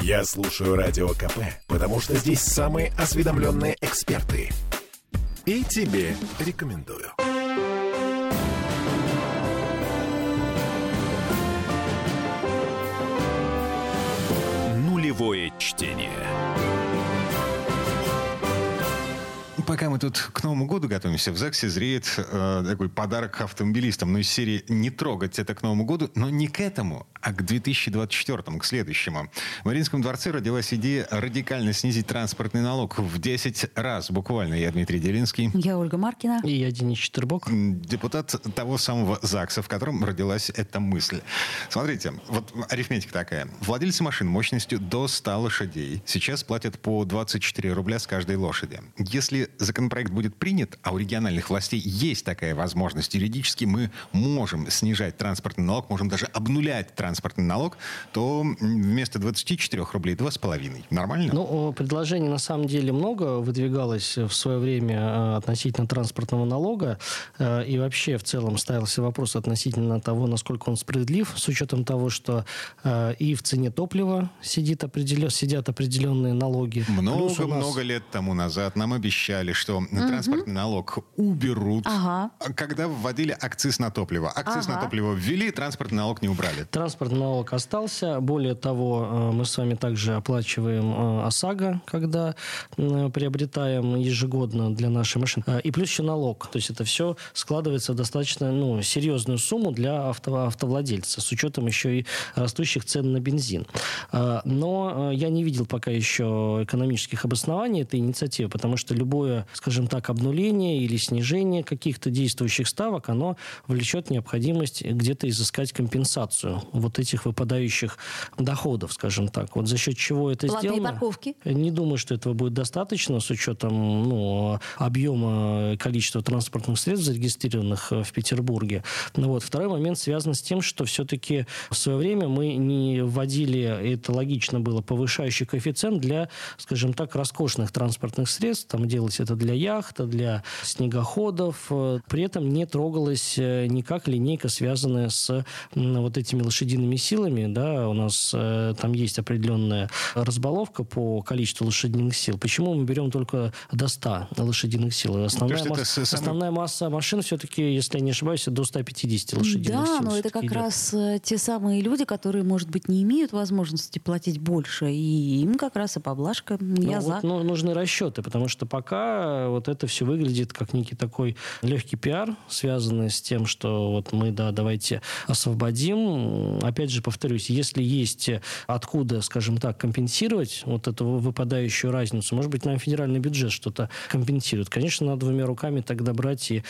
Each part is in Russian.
Я слушаю Радио КП, потому что здесь самые осведомленные эксперты. И тебе рекомендую. Нулевое чтение. Пока мы тут к Новому году готовимся, в ЗАГСе зреет э, такой подарок автомобилистам. Ну, из серии «Не трогать это к Новому году», но не к этому, а к 2024, к следующему. В Мариинском дворце родилась идея радикально снизить транспортный налог в 10 раз. Буквально. Я Дмитрий Делинский. Я Ольга Маркина. И я Денис Четербок. Депутат того самого ЗАГСа, в котором родилась эта мысль. Смотрите, вот арифметика такая. Владельцы машин мощностью до 100 лошадей сейчас платят по 24 рубля с каждой лошади. Если законопроект будет принят, а у региональных властей есть такая возможность, юридически мы можем снижать транспортный налог, можем даже обнулять транспортный налог, то вместо 24 рублей 2,5. Нормально? Ну, предложений на самом деле много выдвигалось в свое время э, относительно транспортного налога. Э, и вообще в целом ставился вопрос относительно того, насколько он справедлив, с учетом того, что э, и в цене топлива сидит определен, сидят определенные налоги. Много-много нас... лет тому назад нам обещали, что угу. транспортный налог уберут, ага. когда вводили акциз на топливо. Акциз ага. на топливо ввели, транспортный налог не убрали. Транспортный налог остался. Более того, э, мы с вами также оплачиваем э, ОСАГО, когда приобретаем ежегодно для нашей машины. Э, и плюс еще налог. То есть это все складывается в достаточно ну, серьезную сумму для авто, автовладельца, с учетом еще и растущих цен на бензин. Но я не видел пока еще экономических обоснований этой инициативы, потому что любое, скажем так, обнуление или снижение каких-то действующих ставок, оно влечет необходимость где-то изыскать компенсацию вот этих выпадающих доходов, скажем так. Вот за счет чего это Платные сделано? парковки? Не думаю, что этого будет достаточно с учетом ну, объема количества транспортных средств, зарегистрированных в Петербурге. Ну, вот. Второй момент связан с тем, что все-таки в свое время мы не вводили, это логично было, повышающий коэффициент для, скажем так, роскошных транспортных средств. Там делалось это для яхт, для снегоходов. При этом не трогалась э, никак линейка, связанная с вот этими лошадиными силами. Да, у нас э, там есть определенная разбаловка по количеству лошадиных сил. Почему мы берем только до 100 лошадиных сил? Основная, Кажется, масса, самый... основная масса машин все-таки, если я не ошибаюсь, до 150 лошадиных да, сил. Да, но это как идет. раз э, те самые люди, которые, может быть, не имеют возможности платить больше, и им как раз и поблажка. Я ну, за. Вот, ну, нужны расчеты, потому что пока вот это все выглядит как некий такой легкий пиар, связанный с тем, что вот мы, да, давайте освободим. Опять же, повторюсь, если есть откуда, скажем так, компенсировать вот эту выпадающую разницу, может быть, нам федеральный бюджет что-то компенсирует. Конечно, надо двумя руками тогда брать и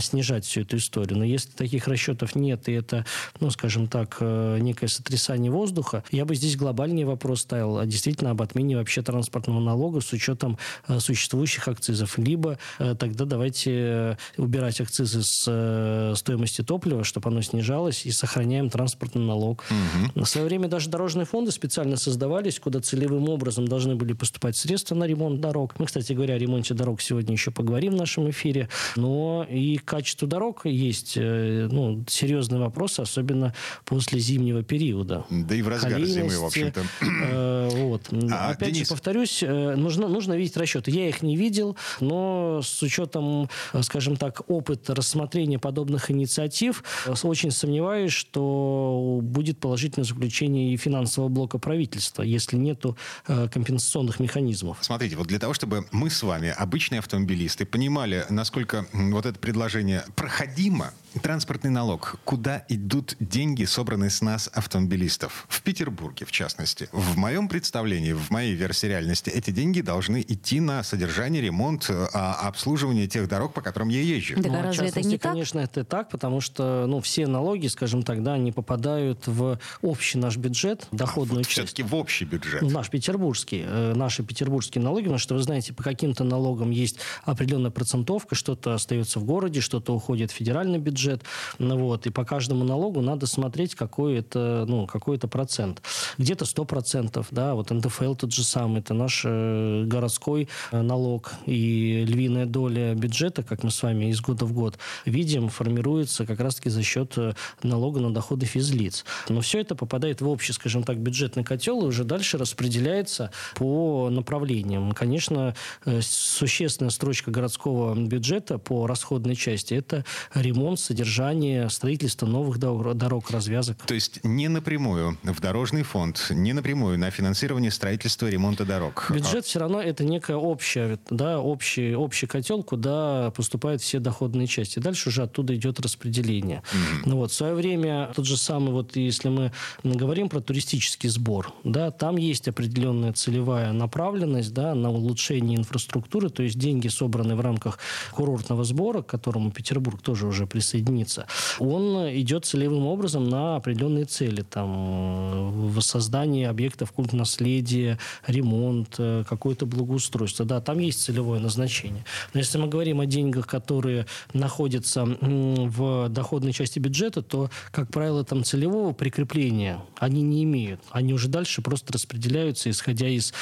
снижать всю эту историю. Но если таких расчетов нет, и это, ну, скажем так, э, некое сотрясание воздуха, я бы здесь глобальный вопрос ставил, а действительно об отмене вообще транспортного налога с учетом э, существующих акцизов, либо э, тогда давайте э, убирать акцизы с э, стоимости топлива, чтобы оно снижалось, и сохраняем транспортный налог. Угу. В свое время даже дорожные фонды специально создавались, куда целевым образом должны были поступать средства на ремонт дорог. Мы, кстати говоря, о ремонте дорог сегодня еще поговорим в нашем эфире. Но и качество дорог есть ну, серьезные вопросы, особенно после зимнего периода. Да и в разгар зимы, в общем-то. Э, вот. А, Опять Денис... же, повторюсь, нужно, нужно видеть расчеты. Я их не видел но с учетом, скажем так, опыта рассмотрения подобных инициатив, очень сомневаюсь, что будет положительное заключение и финансового блока правительства, если нету э, компенсационных механизмов. Смотрите, вот для того, чтобы мы с вами, обычные автомобилисты, понимали, насколько вот это предложение проходимо, транспортный налог, куда идут деньги, собранные с нас, автомобилистов? В Петербурге, в частности. В моем представлении, в моей версии реальности, эти деньги должны идти на содержание, ремонт ремонт, а обслуживание тех дорог, по которым я езжу. Да, ну, разве это не конечно, так? это так, потому что ну, все налоги, скажем так, да, они попадают в общий наш бюджет, доходную а, вот часть. Все-таки в общий бюджет. Наш петербургский. Э, наши петербургские налоги, потому что, вы знаете, по каким-то налогам есть определенная процентовка, что-то остается в городе, что-то уходит в федеральный бюджет. Ну, вот, и по каждому налогу надо смотреть, какой это, ну, какой это процент. Где-то 100%, да, вот НДФЛ тот же самый, это наш э, городской э, налог и львиная доля бюджета, как мы с вами из года в год видим, формируется как раз-таки за счет налога на доходы физлиц. Но все это попадает в общий, скажем так, бюджетный котел и уже дальше распределяется по направлениям. Конечно, э, существенная строчка городского бюджета по расходной части – это ремонт, содержание, строительство новых дорог, развязок. То есть не напрямую в дорожный фонд, не напрямую на финансирование строительства, ремонта дорог. Бюджет а... все равно это некая общая, да, общий, общий котел, куда поступают все доходные части. Дальше уже оттуда идет распределение. Mm-hmm. Ну, вот, в свое время тот же самый, вот если мы говорим про туристический сбор, да, там есть определенная целевая направленность да, на улучшение инфраструктуры, то есть деньги, собранные в рамках курортного сбора, к которому Петербург тоже уже присоединится, он идет целевым образом на определенные цели, там, э, воссоздание объектов культурного наследия, ремонт, э, какое-то благоустройство. Да, там есть целевое назначение. Но если мы говорим о деньгах, которые находятся в доходной части бюджета, то, как правило, там целевого прикрепления они не имеют. Они уже дальше просто распределяются, исходя из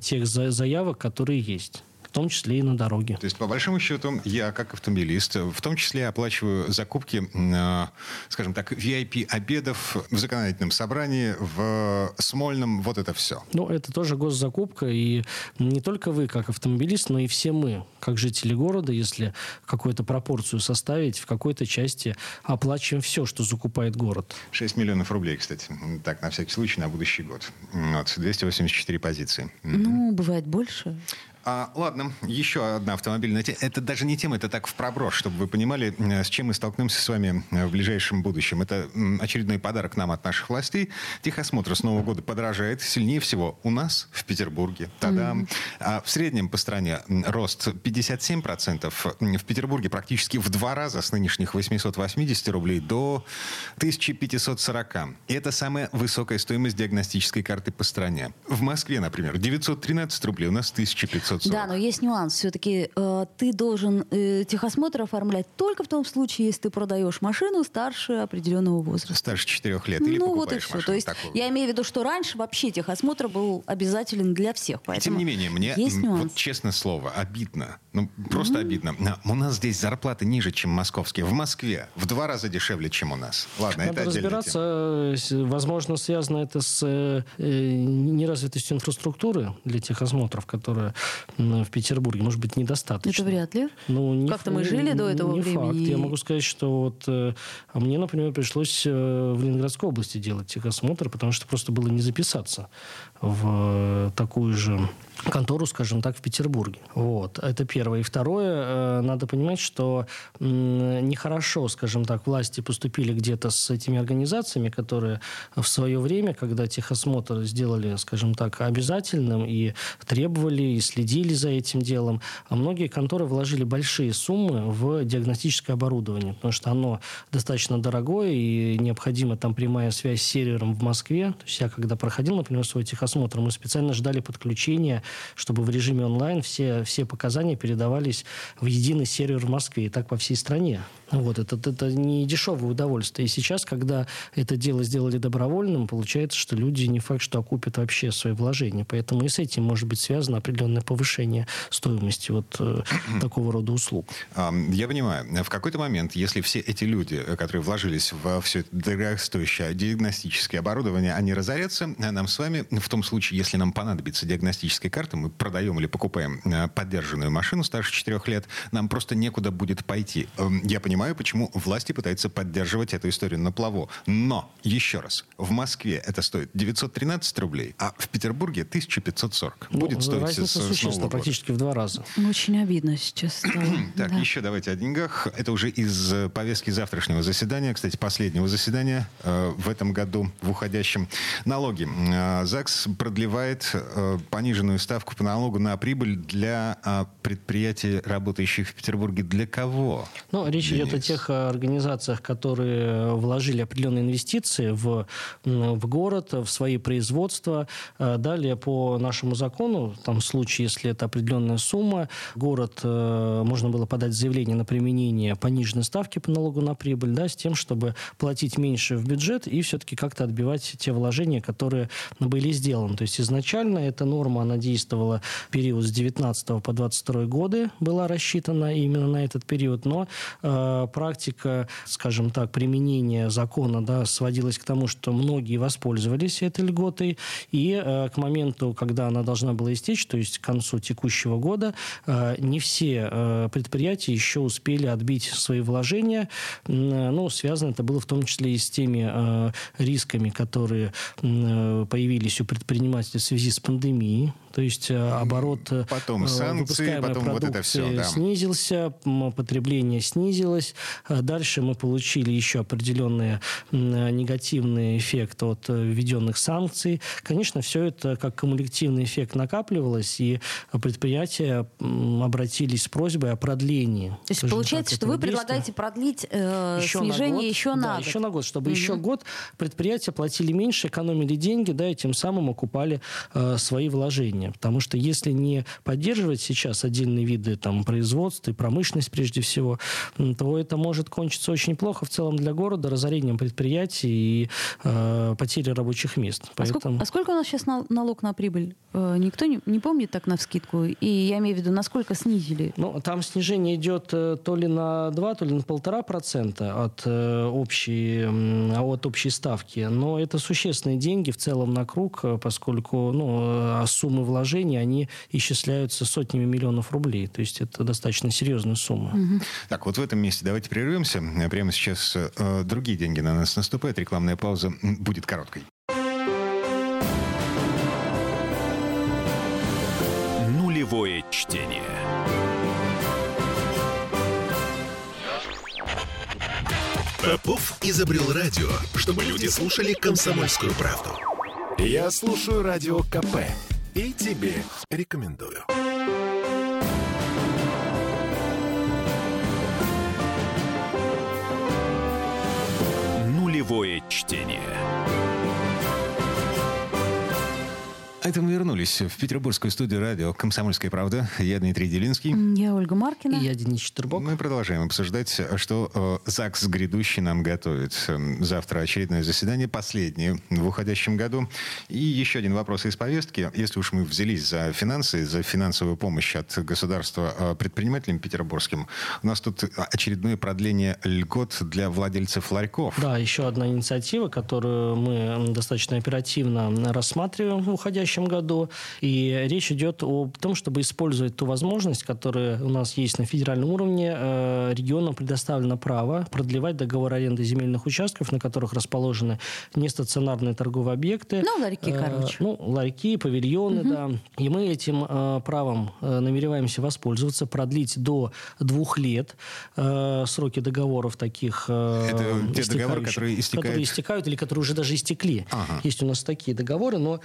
тех заявок, которые есть в том числе и на дороге. То есть, по большому счету, я, как автомобилист, в том числе оплачиваю закупки, э, скажем так, VIP-обедов в законодательном собрании, в Смольном, вот это все. Ну, это тоже госзакупка, и не только вы, как автомобилист, но и все мы, как жители города, если какую-то пропорцию составить, в какой-то части оплачиваем все, что закупает город. 6 миллионов рублей, кстати. Так, на всякий случай, на будущий год. Вот, 284 позиции. Ну, бывает больше. А, ладно, еще одна автомобильная тема. Это даже не тема, это так в проброс, чтобы вы понимали, э, с чем мы столкнемся с вами э, в ближайшем будущем. Это очередной подарок нам от наших властей. Техосмотр с Нового года подорожает сильнее всего у нас, в Петербурге. Тогда mm-hmm. а в среднем по стране рост 57%. В Петербурге практически в два раза с нынешних 880 рублей до 1540. И это самая высокая стоимость диагностической карты по стране. В Москве, например, 913 рублей, у нас 1500 940. Да, но есть нюанс. Все-таки э, ты должен э, техосмотр оформлять только в том случае, если ты продаешь машину старше определенного возраста. Старше 4 лет. Или ну вот и все. То есть такую. я имею в виду, что раньше вообще техосмотр был обязателен для всех. Поэтому Тем не менее, мне, вот честное слово, обидно. Ну, просто mm-hmm. обидно. У нас здесь зарплаты ниже, чем московские. В Москве в два раза дешевле, чем у нас. Ладно, Надо это разбираться. Тема. Возможно, связано это с э, неразвитостью инфраструктуры для техосмотров, которая в Петербурге, может быть, недостаточно. Это вряд ли. Ну, Как-то мы жили до этого не времени. Факт. Я могу сказать, что вот э, а мне, например, пришлось э, в Ленинградской области делать техосмотр, потому что просто было не записаться в такую же контору, скажем так, в Петербурге. Вот. Это первое. И второе, э, надо понимать, что нехорошо, скажем так, власти поступили где-то с этими организациями, которые в свое время, когда техосмотр сделали, скажем так, обязательным и требовали, и следили за этим делом, а многие конторы вложили большие суммы в диагностическое оборудование, потому что оно достаточно дорогое, и необходима там прямая связь с сервером в Москве. То есть я, когда проходил, например, свой техосмотр, мы специально ждали подключения чтобы в режиме онлайн все, все показания передавались в единый сервер в Москве и так по всей стране. Вот, это, это не дешевое удовольствие. И сейчас, когда это дело сделали добровольным, получается, что люди не факт, что окупят вообще свои вложения. Поэтому и с этим может быть связано определенное повышение стоимости вот э, такого рода услуг. Я понимаю. В какой-то момент, если все эти люди, которые вложились во все это дорогостоящее диагностическое оборудование, они разорятся, нам с вами, в том случае, если нам понадобится диагностическая карта, мы продаем или покупаем э, поддержанную машину старше 4 лет, нам просто некуда будет пойти. Эм, я понимаю, понимаю, почему власти пытаются поддерживать эту историю на плаву. Но, еще раз, в Москве это стоит 913 рублей, а в Петербурге 1540. Ну, Будет стоить разница с, существенна, практически в два раза. Очень обидно сейчас стало. Так, да. еще давайте о деньгах. Это уже из э, повестки завтрашнего заседания, кстати, последнего заседания э, в этом году, в уходящем. Налоги. Э, ЗАГС продлевает э, пониженную ставку по налогу на прибыль для э, предприятий, работающих в Петербурге. Для кого? Ну, речь идет о тех э, организациях, которые вложили определенные инвестиции в, в город, в свои производства. Э, далее по нашему закону, там в случае, если это определенная сумма, город, э, можно было подать заявление на применение пониженной ставки по налогу на прибыль, да, с тем, чтобы платить меньше в бюджет и все-таки как-то отбивать те вложения, которые были сделаны. То есть изначально эта норма, она действовала в период с 19 по 22 годы, была рассчитана именно на этот период, но практика, скажем так, применения закона да, сводилась к тому, что многие воспользовались этой льготой, и к моменту, когда она должна была истечь, то есть к концу текущего года, не все предприятия еще успели отбить свои вложения. Ну, связано это было в том числе и с теми рисками, которые появились у предпринимателей в связи с пандемией. То есть э, оборот э, потом санкции, потом вот это все, да. снизился, потребление снизилось. Э, дальше мы получили еще определенный негативный эффект от введенных санкций. Конечно, все это как кумулятивный эффект накапливалось, и предприятия обратились с просьбой о продлении. То есть получается, так, что вы предлагаете продлить э, еще снижение на год, еще на да, год? еще на год, чтобы угу. еще год предприятия платили меньше, экономили деньги, да, и тем самым окупали э, свои вложения населения. Потому что если не поддерживать сейчас отдельные виды там, производства и промышленность прежде всего, то это может кончиться очень плохо в целом для города, разорением предприятий и э, потерей рабочих мест. А, Поэтому... сколько, а сколько у нас сейчас налог на прибыль? Э, никто не, не помнит так на вскидку? И я имею в виду, насколько снизили? Ну, там снижение идет э, то ли на 2, то ли на полтора процента от, э, общей, от общей ставки. Но это существенные деньги в целом на круг, поскольку ну, а суммы вложения, они исчисляются сотнями миллионов рублей. То есть это достаточно серьезная сумма. Угу. Так, вот в этом месте давайте прервемся. Прямо сейчас э, другие деньги на нас наступают. Рекламная пауза будет короткой. Нулевое чтение. Попов изобрел радио, чтобы люди слушали комсомольскую правду. Я слушаю радио КП и тебе рекомендую. Нулевое чтение. Это мы вернулись в петербургскую студию радио «Комсомольская правда». Я Дмитрий Делинский. Я Ольга Маркина. И я Денис Четербок. Мы продолжаем обсуждать, что э, ЗАГС грядущий нам готовит. Эм, завтра очередное заседание, последнее в уходящем году. И еще один вопрос из повестки. Если уж мы взялись за финансы, за финансовую помощь от государства э, предпринимателям петербургским, у нас тут очередное продление льгот для владельцев ларьков. Да, еще одна инициатива, которую мы достаточно оперативно рассматриваем в уходящем следующем году. И речь идет о том, чтобы использовать ту возможность, которая у нас есть на федеральном уровне. Э, регионам предоставлено право продлевать договор аренды земельных участков, на которых расположены нестационарные торговые объекты. Ну, ларьки, э, короче. Ну, ларьки, павильоны, угу. да. И мы этим э, правом намереваемся воспользоваться, продлить до двух лет сроки договоров таких Это те договоры, которые истекают? Которые истекают или которые уже даже истекли. Ага. Есть у нас такие договоры, но,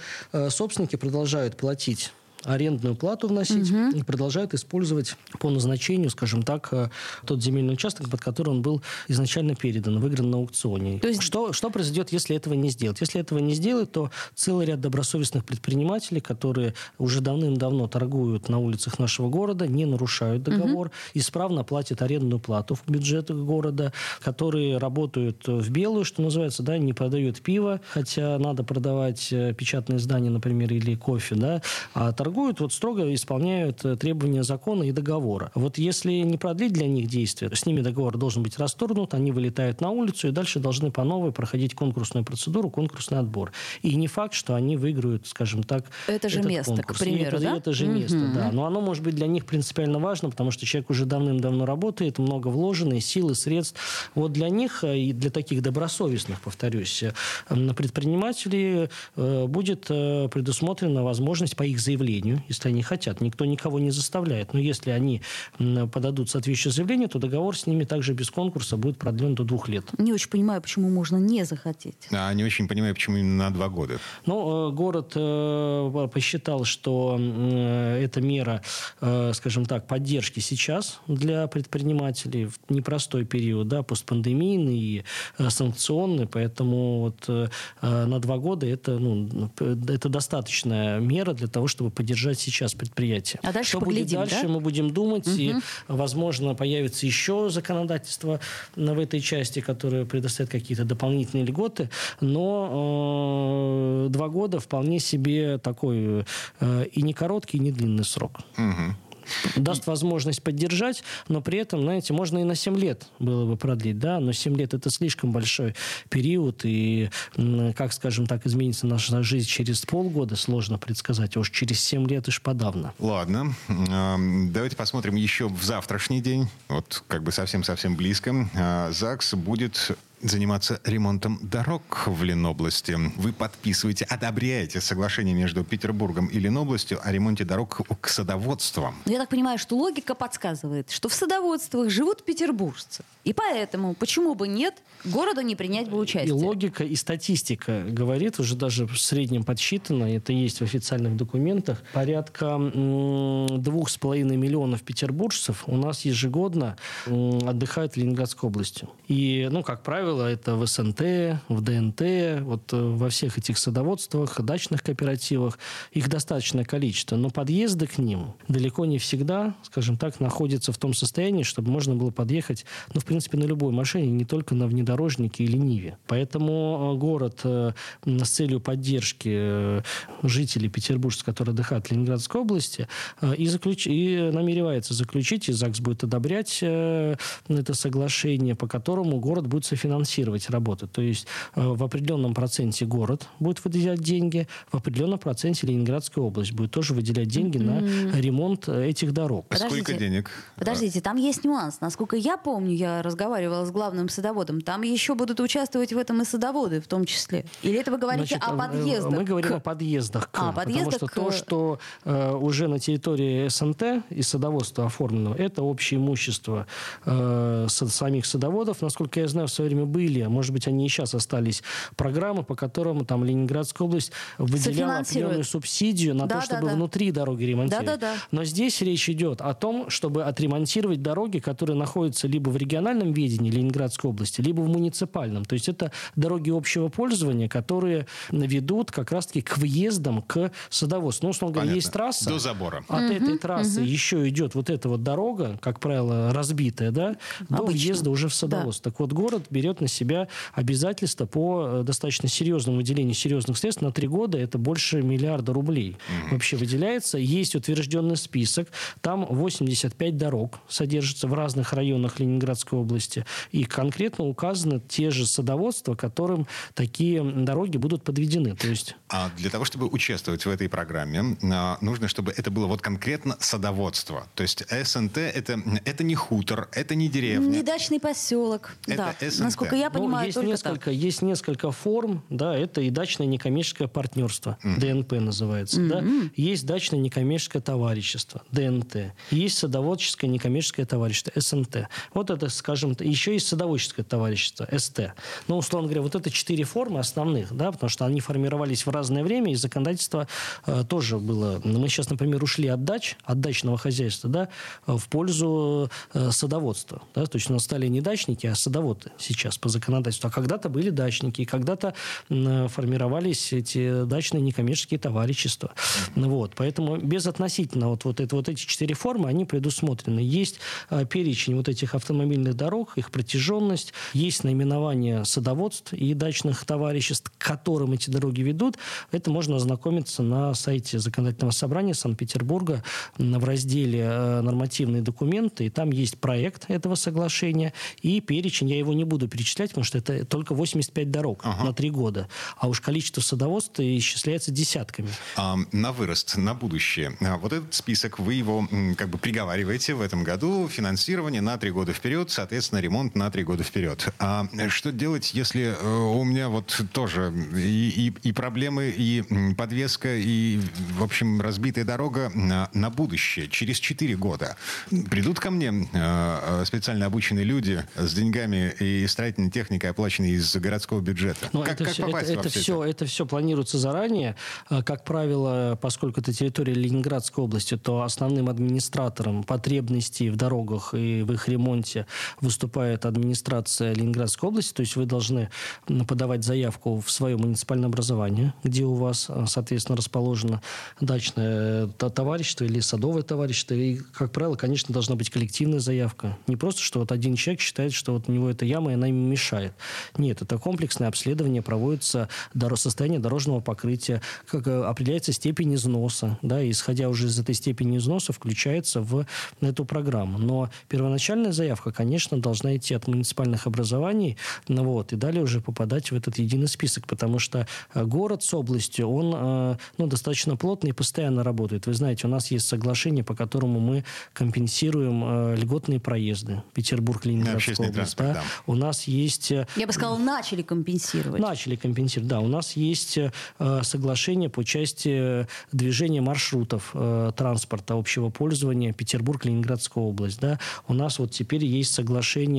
собственно, собственники продолжают платить арендную плату вносить угу. и продолжают использовать по назначению, скажем так, э, тот земельный участок, под который он был изначально передан, выигран на аукционе. То есть... что, что произойдет, если этого не сделать? Если этого не сделать, то целый ряд добросовестных предпринимателей, которые уже давным-давно торгуют на улицах нашего города, не нарушают договор, угу. исправно платят арендную плату в бюджет города, которые работают в белую, что называется, да, не продают пиво, хотя надо продавать э, печатные издания, например, или кофе, да, а торгуют торгуют, вот строго исполняют э, требования закона и договора. Вот если не продлить для них действия, с ними договор должен быть расторгнут, они вылетают на улицу и дальше должны по новой проходить конкурсную процедуру, конкурсный отбор. И не факт, что они выиграют, скажем так, Это же место, конкурс. к примеру, это, да? Это же угу. место, да. Но оно может быть для них принципиально важно, потому что человек уже давным-давно работает, много вложено, и сил, и средств. Вот для них, э, и для таких добросовестных, повторюсь, э, предпринимателей будет предусмотрена возможность по их заявлению заявлению, если они хотят. Никто никого не заставляет. Но если они подадут соответствующее заявление, то договор с ними также без конкурса будет продлен до двух лет. Не очень понимаю, почему можно не захотеть. А не очень понимаю, почему именно на два года. Ну, э, город э, посчитал, что эта мера, э, скажем так, поддержки сейчас для предпринимателей в непростой период, да, постпандемийный и санкционный, поэтому вот на два года это, ну, это достаточная мера для того, чтобы поддержать держать сейчас предприятие. А дальше Что поглядим, будет дальше, да? мы будем думать, угу. и, возможно, появится еще законодательство в этой части, которое предоставит какие-то дополнительные льготы, но э, два года вполне себе такой э, и не короткий, и не длинный срок. Угу. Даст возможность поддержать, но при этом, знаете, можно и на 7 лет было бы продлить, да, но 7 лет это слишком большой период, и как, скажем так, изменится наша жизнь через полгода, сложно предсказать, а уж через 7 лет уж подавно. Ладно, давайте посмотрим еще в завтрашний день, вот как бы совсем-совсем близко. А, ЗАГС будет заниматься ремонтом дорог в Ленобласти. Вы подписываете, одобряете соглашение между Петербургом и Ленобластью о ремонте дорог к садоводству. Я так понимаю, что логика подсказывает, что в садоводствах живут петербуржцы. И поэтому, почему бы нет, городу не принять бы участие. И логика, и статистика говорит, уже даже в среднем подсчитано, это есть в официальных документах, порядка двух с половиной миллионов петербуржцев у нас ежегодно отдыхают в Ленинградской области. И, ну, как правило, это в СНТ, в ДНТ, вот э, во всех этих садоводствах, дачных кооперативах. Их достаточное количество. Но подъезды к ним далеко не всегда, скажем так, находятся в том состоянии, чтобы можно было подъехать, ну, в принципе, на любой машине, не только на внедорожнике или Ниве. Поэтому э, город э, с целью поддержки э, жителей Петербурга, которые отдыхают в Ленинградской области, и, заключ... и намеревается заключить, и ЗАГС будет одобрять это соглашение, по которому город будет софинансировать работы. То есть в определенном проценте город будет выделять деньги, в определенном проценте Ленинградская область будет тоже выделять деньги mm-hmm. на ремонт этих дорог. Подождите, Сколько денег? Подождите, там есть нюанс. Насколько я помню, я разговаривала с главным садоводом, там еще будут участвовать в этом и садоводы в том числе. Или это вы говорите Значит, о подъездах? Мы говорим к... о подъездах. К, а, подъездах потому что к... то, что э, уже на территории СНТ и садоводства оформлено, это общее имущество э, самих садоводов. Насколько я знаю, в свое время были, а может быть, они и сейчас остались, программы, по которым там Ленинградская область выделяла определенную субсидию на да, то, чтобы да, да. внутри дороги ремонтировать. Да, да, да. Но здесь речь идет о том, чтобы отремонтировать дороги, которые находятся либо в региональном региональном ведении Ленинградской области, либо в муниципальном. То есть это дороги общего пользования, которые ведут как раз-таки к въездам к садоводству. Ну, условно говоря, есть трасса. До забора. От угу, этой трассы угу. еще идет вот эта вот дорога, как правило, разбитая, да, до Обычно. въезда уже в садоводство. Да. Так вот, город берет на себя обязательства по э, достаточно серьезному выделению серьезных средств на три года. Это больше миллиарда рублей угу. вообще выделяется. Есть утвержденный список. Там 85 дорог содержится в разных районах Ленинградской области. И конкретно указаны те же садоводства, которым такие дороги будут подведены. То есть... А для того, чтобы участвовать в этой программе, а, нужно, чтобы это было вот конкретно садоводство. То есть СНТ это, это не хутор, это не деревня. Не дачный поселок. Это да. СНТ. Насколько я ну, понимаю, есть только несколько, так. Есть несколько форм. Да, это и дачное некоммерческое партнерство. Mm. ДНП называется. Mm-hmm. Да. Есть дачное некоммерческое товарищество. ДНТ. Есть садоводческое некоммерческое товарищество. СНТ. Вот это, скажем, скажем, еще есть садоводческое товарищество, СТ. Ну, условно говоря, вот это четыре формы основных, да, потому что они формировались в разное время, и законодательство э, тоже было... Мы сейчас, например, ушли от дач, от дачного хозяйства, да, в пользу э, садоводства. Да, то есть у нас стали не дачники, а садоводы сейчас по законодательству. А когда-то были дачники, и когда-то э, формировались эти дачные некоммерческие товарищества. Вот, поэтому безотносительно вот, вот, это, вот эти четыре формы, они предусмотрены. Есть э, перечень вот этих автомобильных дорог, их протяженность. Есть наименование садоводств и дачных товариществ, к которым эти дороги ведут. Это можно ознакомиться на сайте Законодательного собрания Санкт-Петербурга в разделе э, «Нормативные документы». И там есть проект этого соглашения и перечень. Я его не буду перечислять, потому что это только 85 дорог ага. на три года. А уж количество садоводств исчисляется десятками. А, на вырост, на будущее. А, вот этот список, вы его как бы приговариваете в этом году. Финансирование на три года вперед, соответственно, ремонт на три года вперед. А что делать, если э, у меня вот тоже и, и, и проблемы, и подвеска, и, в общем, разбитая дорога на, на будущее, через четыре года? Придут ко мне э, специально обученные люди с деньгами и строительной техникой, оплаченной из городского бюджета? Но ну, как, это, как попасть это, это, все, это? это все планируется заранее. Э, как правило, поскольку это территория Ленинградской области, то основным администратором потребностей в дорогах и в их ремонте выступает администрация Ленинградской области, то есть вы должны подавать заявку в свое муниципальное образование, где у вас, э, соответственно, расположено дачное товарищество или садовое товарищество. И, как правило, конечно, должна быть коллективная заявка. Не просто, что вот один человек считает, что вот у него эта яма, и она ему мешает. Нет, это комплексное обследование проводится состояние дорожного покрытия, как э, определяется степень износа, да, и исходя уже из этой степени износа включается в эту программу. Но первоначальная заявка, конечно, должна идти от муниципальных образований, ну, вот, и далее уже попадать в этот единый список, потому что э, город с областью, он э, ну, достаточно плотный и постоянно работает. Вы знаете, у нас есть соглашение, по которому мы компенсируем льготные проезды. Петербург, Ленинградская область. Да. Да. У нас есть... Я бы сказала, начали компенсировать. Начали компенсировать, да. У нас есть соглашение по части движения маршрутов э, транспорта общего пользования Петербург-Ленинградская область. Да. У нас вот теперь есть соглашение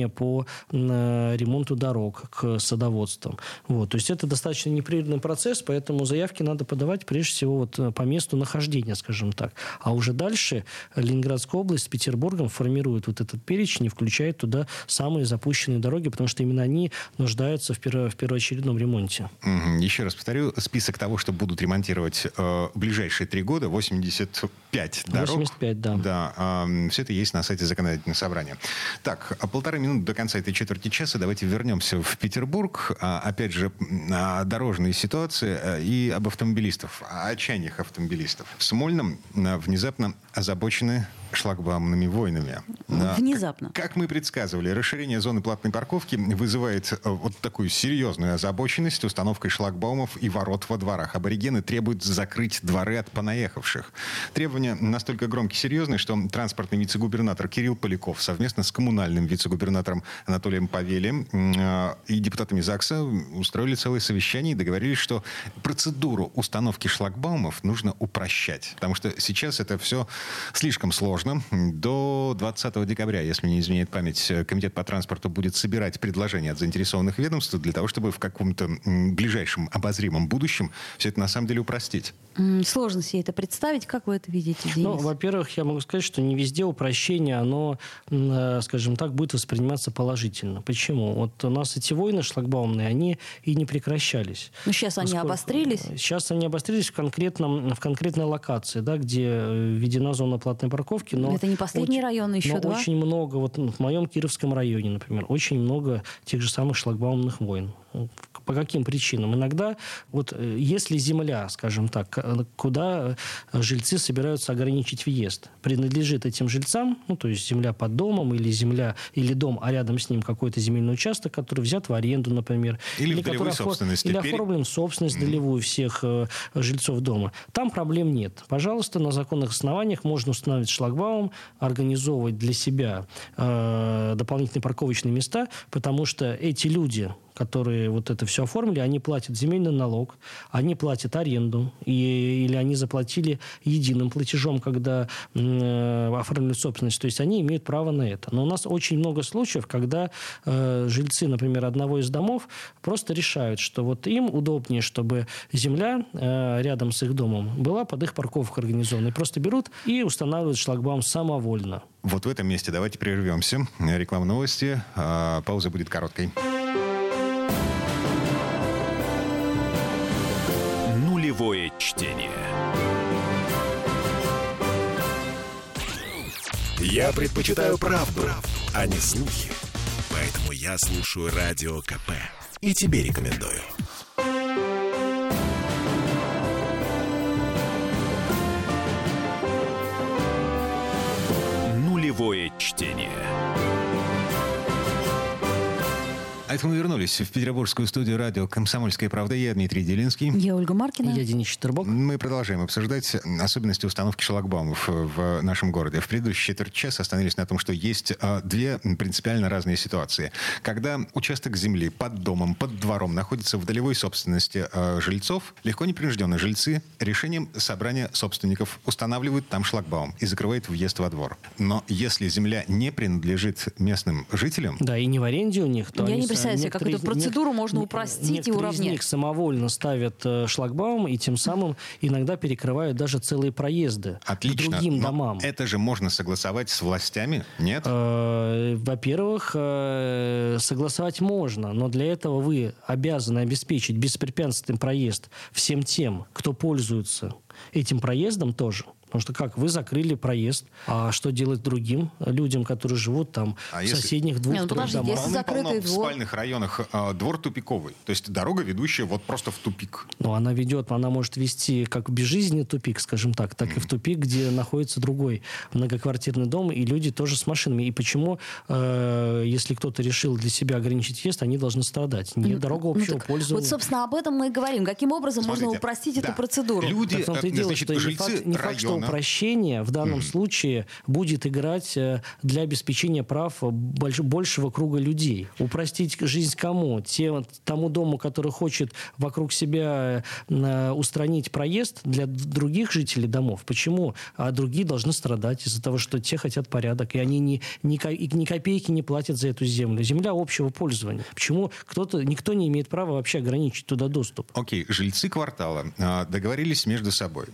по э, ремонту дорог к садоводствам. Вот. То есть это достаточно непрерывный процесс, поэтому заявки надо подавать прежде всего вот э, по месту нахождения, скажем так. А уже дальше Ленинградская область с Петербургом формирует вот этот перечень и включает туда самые запущенные дороги, потому что именно они нуждаются в, перво, в первоочередном ремонте. Еще раз повторю, список того, что будут ремонтировать э, в ближайшие три года, 85 дорог. 85, да. Да, э, все это есть на сайте законодательного собрания. Так, полторы минуты до конца этой четверти часа. Давайте вернемся в Петербург. А, опять же, о дорожной ситуации э, и об автомобилистов, о отчаяниях автомобилистов. В Смольном э, внезапно озабочены шлагбаумными войнами. Внезапно. Как мы предсказывали, расширение зоны платной парковки вызывает э, вот такую серьезную озабоченность установкой шлагбаумов и ворот во дворах. Аборигены требуют закрыть дворы от понаехавших. Требования настолько громкие и серьезные, что транспортный вице-губернатор Кирилл Поляков совместно с коммунальным вице-губернатором Анатолием Павелем э, и депутатами ЗАГСа устроили целое совещание и договорились, что процедуру установки шлагбаумов нужно упрощать. Потому что сейчас это все слишком сложно. До 20 декабря, если не изменяет память, Комитет по транспорту будет собирать предложения от заинтересованных ведомств для того, чтобы в каком-то ближайшем обозримом будущем все это на самом деле упростить. Сложно себе это представить. Как вы это видите, Денис? Ну, во-первых, я могу сказать, что не везде упрощение, оно, э, скажем так, будет восприниматься положительно. Почему? Вот у нас эти войны шлагбаумные, они и не прекращались. Но ну, сейчас они Насколько... обострились? Сейчас они обострились в, конкретном, в конкретной локации, да, где э, введена зона платной парковки. Но это не последний очень, район, еще но два? очень много, вот в моем Кировском районе, например, очень много тех же самых шлагбаумных войн. По каким причинам? Иногда, вот э, если земля, скажем так, куда э, жильцы собираются ограничить въезд, принадлежит этим жильцам, ну, то есть земля под домом или земля, или дом, а рядом с ним какой-то земельный участок, который взят в аренду, например. Или, или в долевой собственности. Или оформлен собственность mm. долевую всех э, жильцов дома. Там проблем нет. Пожалуйста, на законных основаниях можно установить шлагбаум, организовывать для себя э, дополнительные парковочные места, потому что эти люди, которые вот это все оформили, они платят земельный налог, они платят аренду, и, или они заплатили единым платежом, когда э, оформили собственность. То есть они имеют право на это. Но у нас очень много случаев, когда э, жильцы, например, одного из домов просто решают, что вот им удобнее, чтобы земля э, рядом с их домом была под их парковкой организована. И просто берут и устанавливают шлагбаум самовольно. Вот в этом месте давайте прервемся. Реклама новости. А, пауза будет короткой. Чтение. Я предпочитаю правду, правду, а не слухи. Поэтому я слушаю Радио КП. И тебе рекомендую. Нулевое чтение. А это мы вернулись в петербургскую студию радио «Комсомольская правда». Я Дмитрий Делинский. Я Ольга Маркина. Я Денис Четербок. Мы продолжаем обсуждать особенности установки шлагбаумов в нашем городе. В предыдущий четверть часа остановились на том, что есть а, две принципиально разные ситуации. Когда участок земли под домом, под двором находится в долевой собственности а, жильцов, легко непринужденные жильцы решением собрания собственников устанавливают там шлагбаум и закрывают въезд во двор. Но если земля не принадлежит местным жителям... Да, и не в аренде у них, то Я они не представляю себе, как эту процедуру нет, можно упростить и уравнять. из них самовольно ставят э, шлагбаум и тем самым иногда перекрывают даже целые проезды Отлично, к другим домам. это же можно согласовать с властями, нет? Э, во-первых, э, согласовать можно, но для этого вы обязаны обеспечить беспрепятственный проезд всем тем, кто пользуется этим проездом тоже. Потому что как? Вы закрыли проезд, а что делать другим людям, которые живут там А в если- соседних Не, двух ну, трех подождите, домах? если закрытый Полным-полно в двор. спальных районах э, двор тупиковый. То есть дорога, ведущая вот просто в тупик. Ну, она ведет, она может вести как в безжизненный тупик, скажем так, так и в тупик, где находится другой многоквартирный дом, и люди тоже с машинами. И почему, э, если кто-то решил для себя ограничить въезд, они должны страдать? Не дорога Ну, общего так пользования. Вот, собственно, об этом мы и говорим. Каким образом можно Смотрите, упростить да, эту процедуру? Люди, Так э, дело, значит, что не жильцы факт, не факт, что района- упрощение в данном случае будет играть э, для обеспечения прав больш- большего круга людей. Упростить жизнь кому? Те, тому дому, который хочет вокруг себя э, устранить проезд для других жителей домов. Почему? А другие должны страдать из-за того, что те хотят порядок, и они ни, ни, ни копейки не платят за эту землю. Земля общего пользования. Почему кто-то, никто не имеет права вообще ограничить туда доступ? Окей, жильцы квартала э, договорились между собой.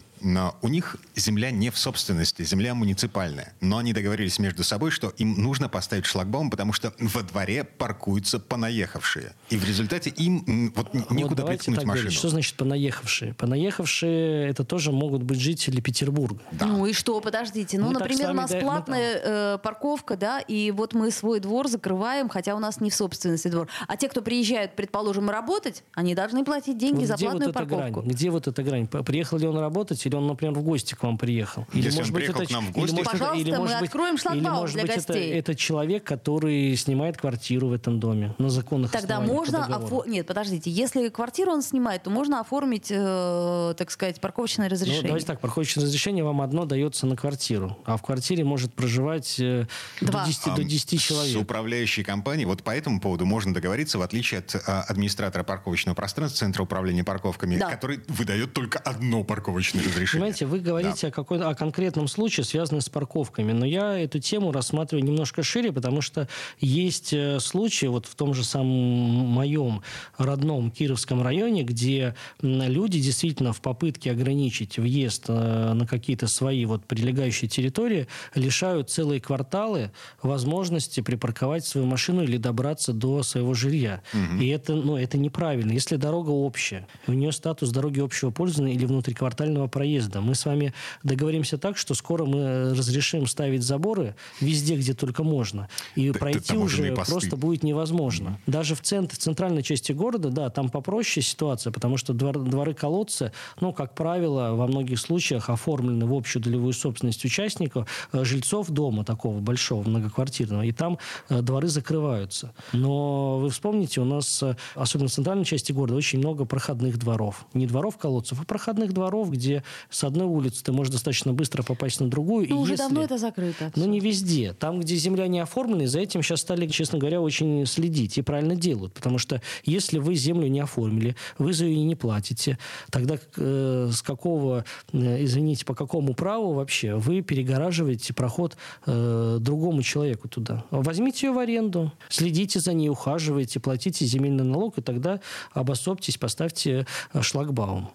У них земля не в собственности, земля муниципальная. Но они договорились между собой, что им нужно поставить шлагбаум, потому что во дворе паркуются понаехавшие. И в результате им вот Вот некуда давайте приткнуть машину. говорить. Что значит понаехавшие? Понаехавшие это тоже могут быть жители Петербурга. Ну и что, подождите. Ну, Мы например, у нас да- мы платная э, парковка, да, и вот мы свой двор закрываем, хотя у нас не в собственности двор. А те, кто приезжают, предположим, работать, они должны платить деньги Вот за где вот платную эта грань? парковку. Где вот эта грань? Приехал ли он работать, или он, например, в гости к вам приехал? Или, Если он приехал это, к нам в или, гости- может, это- Пожалуйста, или, мы может быть, откроем шлагбаум или, может для быть, гостей. Это, это человек, который снимает квартиру в этом доме на законных Тогда можно офо- Нет, подождите. Если квартиру он снимает, то можно оформить, э, так сказать, парковочное Ну, разрешение. давайте так, парковочное разрешение вам одно дается на квартиру, а в квартире может проживать э, до Два. 10, до 10 С человек. управляющей компанией вот по этому поводу можно договориться, в отличие от а, администратора парковочного пространства Центра управления парковками, Да. который выдает только одно парковочное разрешение. Понимаете, вы говорите о, какой, о конкретном случае, связанном с парковками, но я эту тему рассматриваю немножко шире, потому что есть э, случаи вот в том же самом моем родном Кировском районе, где люди действительно в попытке ограничить въезд э, на какие-то свои вот прилегающие территории лишают целые кварталы возможности припарковать свою машину или добраться до своего жилья. И это, ну, это неправильно. Если дорога общая, у нее статус дороги общего пользования или внутриквартального проезда, мы с вами договоримся так, что скоро мы разрешим ставить заборы везде, где только можно. И Т- пройти уже посты. просто будет невозможно. Даже в, центр, в центральной части города, да, там попроще ситуация, потому что двор- дворы-колодцы, ну, как правило, во многих случаях оформлены в общую долевую собственность участников, э, жильцов дома такого большого, многоквартирного, и там э, дворы закрываются. Но вы вспомните, у нас, э, особенно в центральной части города, очень много проходных дворов. Не дворов-колодцев, а проходных дворов, где с одной улицы ты можешь достаточно быстро попасть на другую. Ну, и уже если- давно это закрыто. ну, не везде. Там, где земля не оформлена, за этим сейчас стали, честно говоря, очень следить. И правильно делают. Потому что если вы землю не оформили, вы за нее не платите, тогда э, с какого, э, извините, по какому праву вообще вы перегораживаете проход э, другому человеку туда? Возьмите ее в аренду, следите за ней, ухаживайте, платите земельный налог, и тогда обособьтесь, поставьте э, шлагбаум.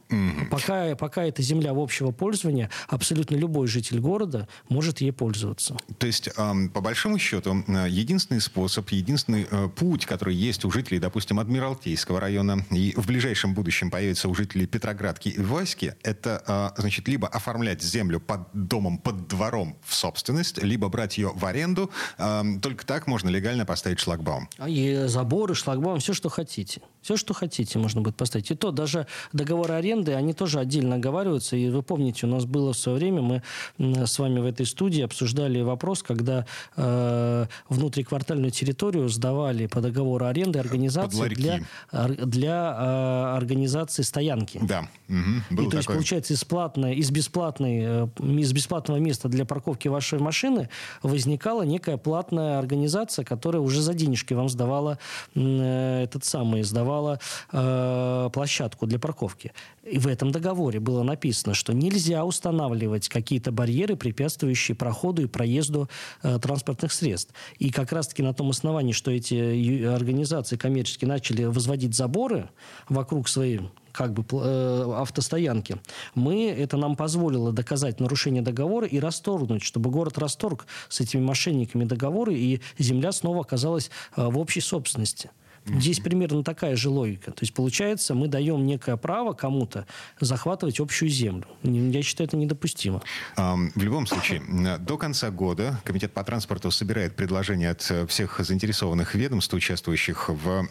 Пока, пока эта земля в общего пользования, абсолютно любой житель города может ей пользоваться. То есть, по большому счету, э, единственный способ, единственный э, путь, который есть у жителей, допустим, Адмиралтейского района, и в ближайшем будущем появится у жителей Петроградки и Васьки, это, э, значит, либо оформлять землю под домом, под двором в собственность, либо брать ее в аренду. Только так можно легально поставить шлагбаум. А И заборы, шлагбаум, все, что хотите. Все, что хотите, можно будет поставить. И то даже договоры аренды, они тоже отдельно оговариваются. И вы помните, у нас было в свое время, мы с вами в этой студии обсуждали вопрос, когда э, внутриквартальную территорию сдавали по договору аренды организации для, для э, организации стоянки. Да, мгм, И то есть, такое. получается, из, платной, из, бесплатной, э, из бесплатного места для парковки вашей машины возникала некая платная организация, которая уже за денежки вам сдавала э, этот самый, сдавала э, площадку для парковки. И в этом договоре было написано, что нельзя устанавливать какие-то барьеры, препятствующие проходу и проезду э, транспортных средств. И как раз-таки на том основании, что эти организации коммерческие начали возводить заборы вокруг своей как бы э, автостоянки, мы, это нам позволило доказать нарушение договора и расторгнуть, чтобы город расторг с этими мошенниками договоры, и земля снова оказалась э, в общей собственности. Здесь примерно такая же логика. То есть, получается, мы даем некое право кому-то захватывать общую землю. Я считаю, это недопустимо. В любом случае, до конца года Комитет по транспорту собирает предложения от э, всех заинтересованных ведомств, участвующих в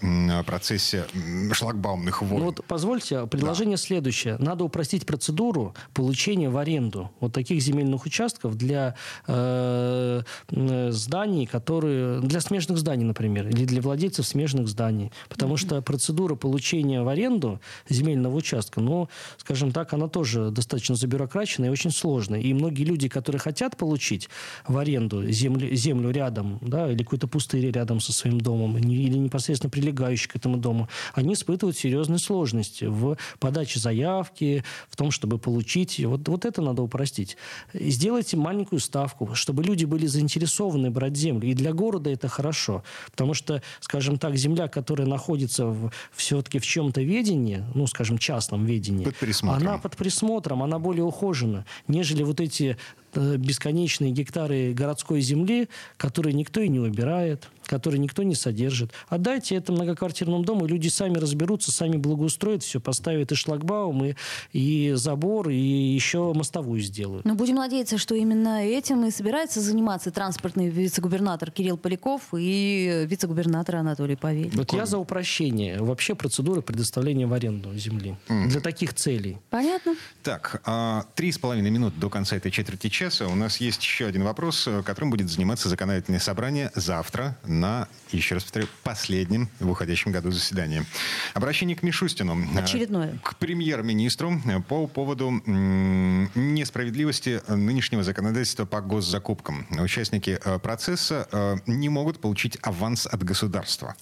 процессе шлагбаумных войн. Ну, вот позвольте, предложение да. следующее. Надо упростить процедуру получения в аренду вот таких земельных участков для э, зданий, которые... Для смежных зданий, например, или для владельцев смежных зданий. Потому mm-hmm. что процедура получения в аренду земельного участка, ну, скажем так, она тоже достаточно забюрократичная и очень сложная. И многие люди, которые хотят получить в аренду землю, землю рядом, да, или какой-то пустырь рядом со своим домом, или непосредственно прилегающий к этому дому, они испытывают серьезные сложности в подаче заявки, в том, чтобы получить. Вот, вот это надо упростить. Сделайте маленькую ставку, чтобы люди были заинтересованы брать землю. И для города это хорошо. Потому что, скажем так, земля, которая находится в, все-таки в чем-то ведении, ну, скажем, частном ведении, под присмотром. она под присмотром, она более ухожена, нежели вот эти бесконечные гектары городской земли, которые никто и не убирает, которые никто не содержит. Отдайте это многоквартирному дому, и люди сами разберутся, сами благоустроят все, поставят и шлагбаум, и, и забор, и еще мостовую сделают. Но будем надеяться, что именно этим и собирается заниматься транспортный вице-губернатор Кирилл Поляков и вице-губернатор Анатолий Павель. Вот я за упрощение вообще процедуры предоставления в аренду земли mm. для таких целей. Понятно. Так, а, три с половиной минут до конца этой четверти часа у нас есть еще один вопрос, э, которым будет заниматься законодательное собрание завтра на, еще раз повторю, последнем в уходящем году заседании. Обращение к Мишустину. Э, Очередное. К премьер-министру э, по поводу несправедливости нынешнего законодательства по госзакупкам. Участники процесса не могут получить аванс от государства.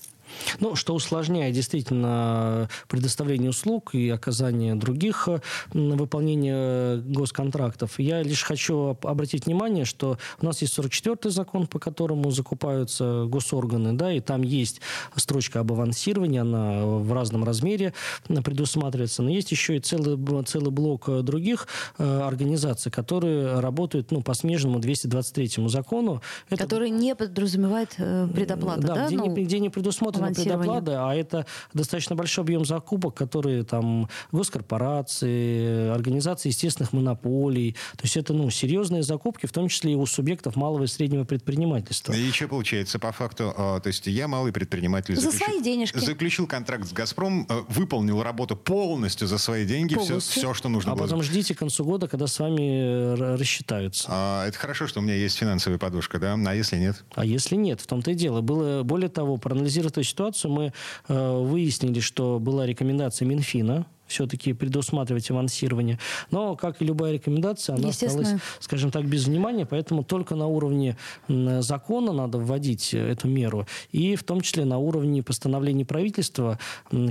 Ну, что усложняет действительно предоставление услуг и оказание других выполнения госконтрактов. Я лишь хочу обратить внимание, что у нас есть 44-й закон, по которому закупаются госорганы, да, и там есть строчка об авансировании, она в разном размере предусматривается, но есть еще и целый, целый блок других э, организаций, которые работают ну, по смежному 223 закону. Это... Который не подразумевает э, предоплату, да? да? Где, ну... не, где не предусмотрено предоплаты, а это достаточно большой объем закупок, которые там госкорпорации, организации естественных монополий. То есть это ну, серьезные закупки, в том числе и у субъектов малого и среднего предпринимательства. И что получается по факту? А, то есть я малый предприниматель. За заключил, свои денежки. Заключил контракт с «Газпром», э, выполнил работу полностью за свои деньги, все, все, что нужно а было. А потом ждите к концу года, когда с вами э, рассчитаются. А, это хорошо, что у меня есть финансовая подушка, да? А если нет? А если нет? В том-то и дело. Было, более того, проанализировать ситуацию, мы э, выяснили, что была рекомендация Минфина все-таки предусматривать авансирование. Но, как и любая рекомендация, она осталась, скажем так, без внимания, поэтому только на уровне закона надо вводить эту меру, и в том числе на уровне постановлений правительства,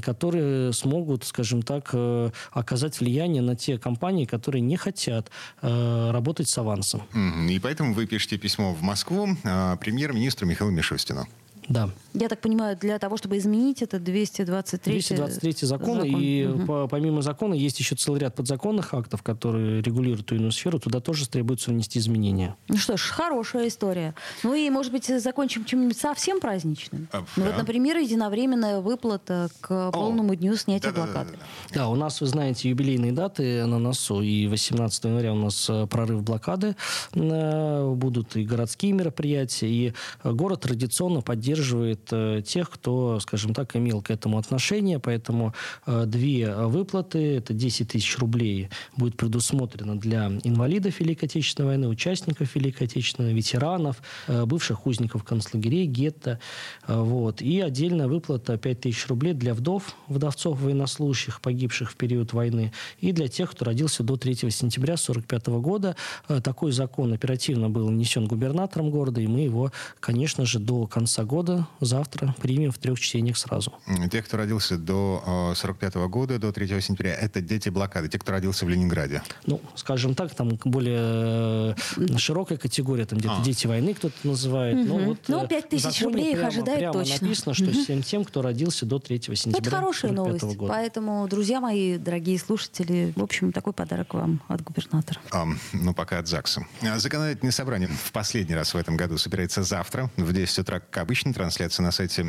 которые смогут, скажем так, э, оказать влияние на те компании, которые не хотят э, работать с авансом. И поэтому вы пишете письмо в Москву э, премьер-министру Михаилу Мишустину. Да. Я так понимаю, для того, чтобы изменить это 223 223 закон, закон. и угу. по, помимо закона есть еще целый ряд подзаконных актов, которые регулируют ту иную сферу, туда тоже требуется внести изменения. Ну что ж, хорошая история. Ну и, может быть, закончим чем-нибудь совсем праздничным. А, ну да. вот, например, единовременная выплата к полному О, дню снятия да, блокады. Да, да, да. да, у нас, вы знаете, юбилейные даты на носу, и 18 января у нас э, прорыв блокады, э, будут и городские мероприятия, и город традиционно поддерживает поддерживает э, тех, кто, скажем так, имел к этому отношение. Поэтому э, две выплаты, это 10 тысяч рублей, будет предусмотрено для инвалидов Великой Отечественной войны, участников Великой Отечественной, ветеранов, э, бывших узников концлагерей, гетто. Вот. И отдельная выплата 5 тысяч рублей для вдов, вдовцов военнослужащих, погибших в период войны, и для тех, кто родился до 3 сентября 1945 года. Такой закон оперативно был внесен губернатором города, и мы его, конечно же, до конца года года завтра примем в трех чтениях сразу. Те, кто родился до 45 -го года, до 3 сентября, это дети блокады. Те, кто родился в Ленинграде. Ну, скажем так, там более э, широкая категория, там где-то а. дети войны кто-то называет. Угу. Ну, вот, ну, 5 тысяч рублей их ожидает прямо точно. написано, что угу. всем тем, кто родился до 3 сентября. Это хорошая новость. Года. Поэтому, друзья мои, дорогие слушатели, в общем, такой подарок вам от губернатора. А, ну, пока от ЗАГСа. Законодательное собрание в последний раз в этом году собирается завтра в 10 утра, как обычно, Эфирная трансляция на сайте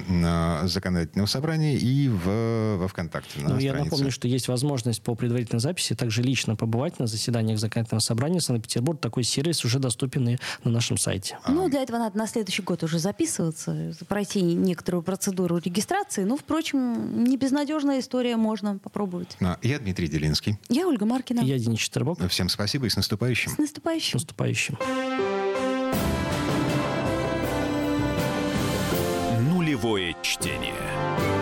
законодательного собрания и в, во ВКонтакте. Ну, я напомню, что есть возможность по предварительной записи также лично побывать на заседаниях законодательного собрания Санкт-Петербург. Такой сервис уже доступен и на нашем сайте. Ну, для этого надо на следующий год уже записываться, пройти некоторую процедуру регистрации. Ну, впрочем, не безнадежная история, можно попробовать. А, я Дмитрий Делинский. Я Ольга Маркина. Я Денис Четербок. Всем спасибо и с наступающим. С наступающим. С наступающим. Живое чтение.